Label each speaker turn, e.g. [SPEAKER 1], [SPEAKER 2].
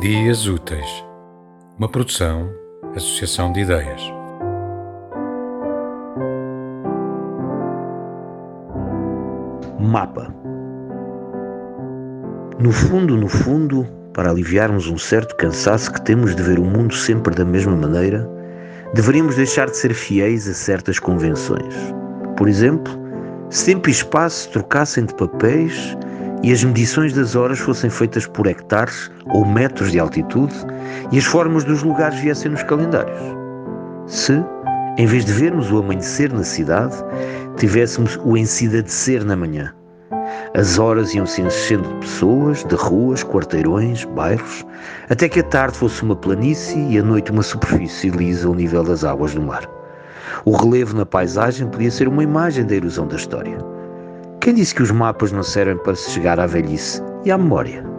[SPEAKER 1] Dias Úteis, uma produção, associação de ideias.
[SPEAKER 2] Mapa. No fundo, no fundo, para aliviarmos um certo cansaço que temos de ver o mundo sempre da mesma maneira, deveríamos deixar de ser fiéis a certas convenções. Por exemplo, se tempo e espaço trocassem de papéis e as medições das horas fossem feitas por hectares ou metros de altitude e as formas dos lugares viessem nos calendários. Se, em vez de vermos o amanhecer na cidade, tivéssemos o ensidadecer na manhã. As horas iam se enchendo de pessoas, de ruas, quarteirões, bairros, até que a tarde fosse uma planície e a noite uma superfície lisa ao nível das águas do mar. O relevo na paisagem podia ser uma imagem da erosão da história. Quem disse que os mapas não servem para se chegar à velhice e à memória?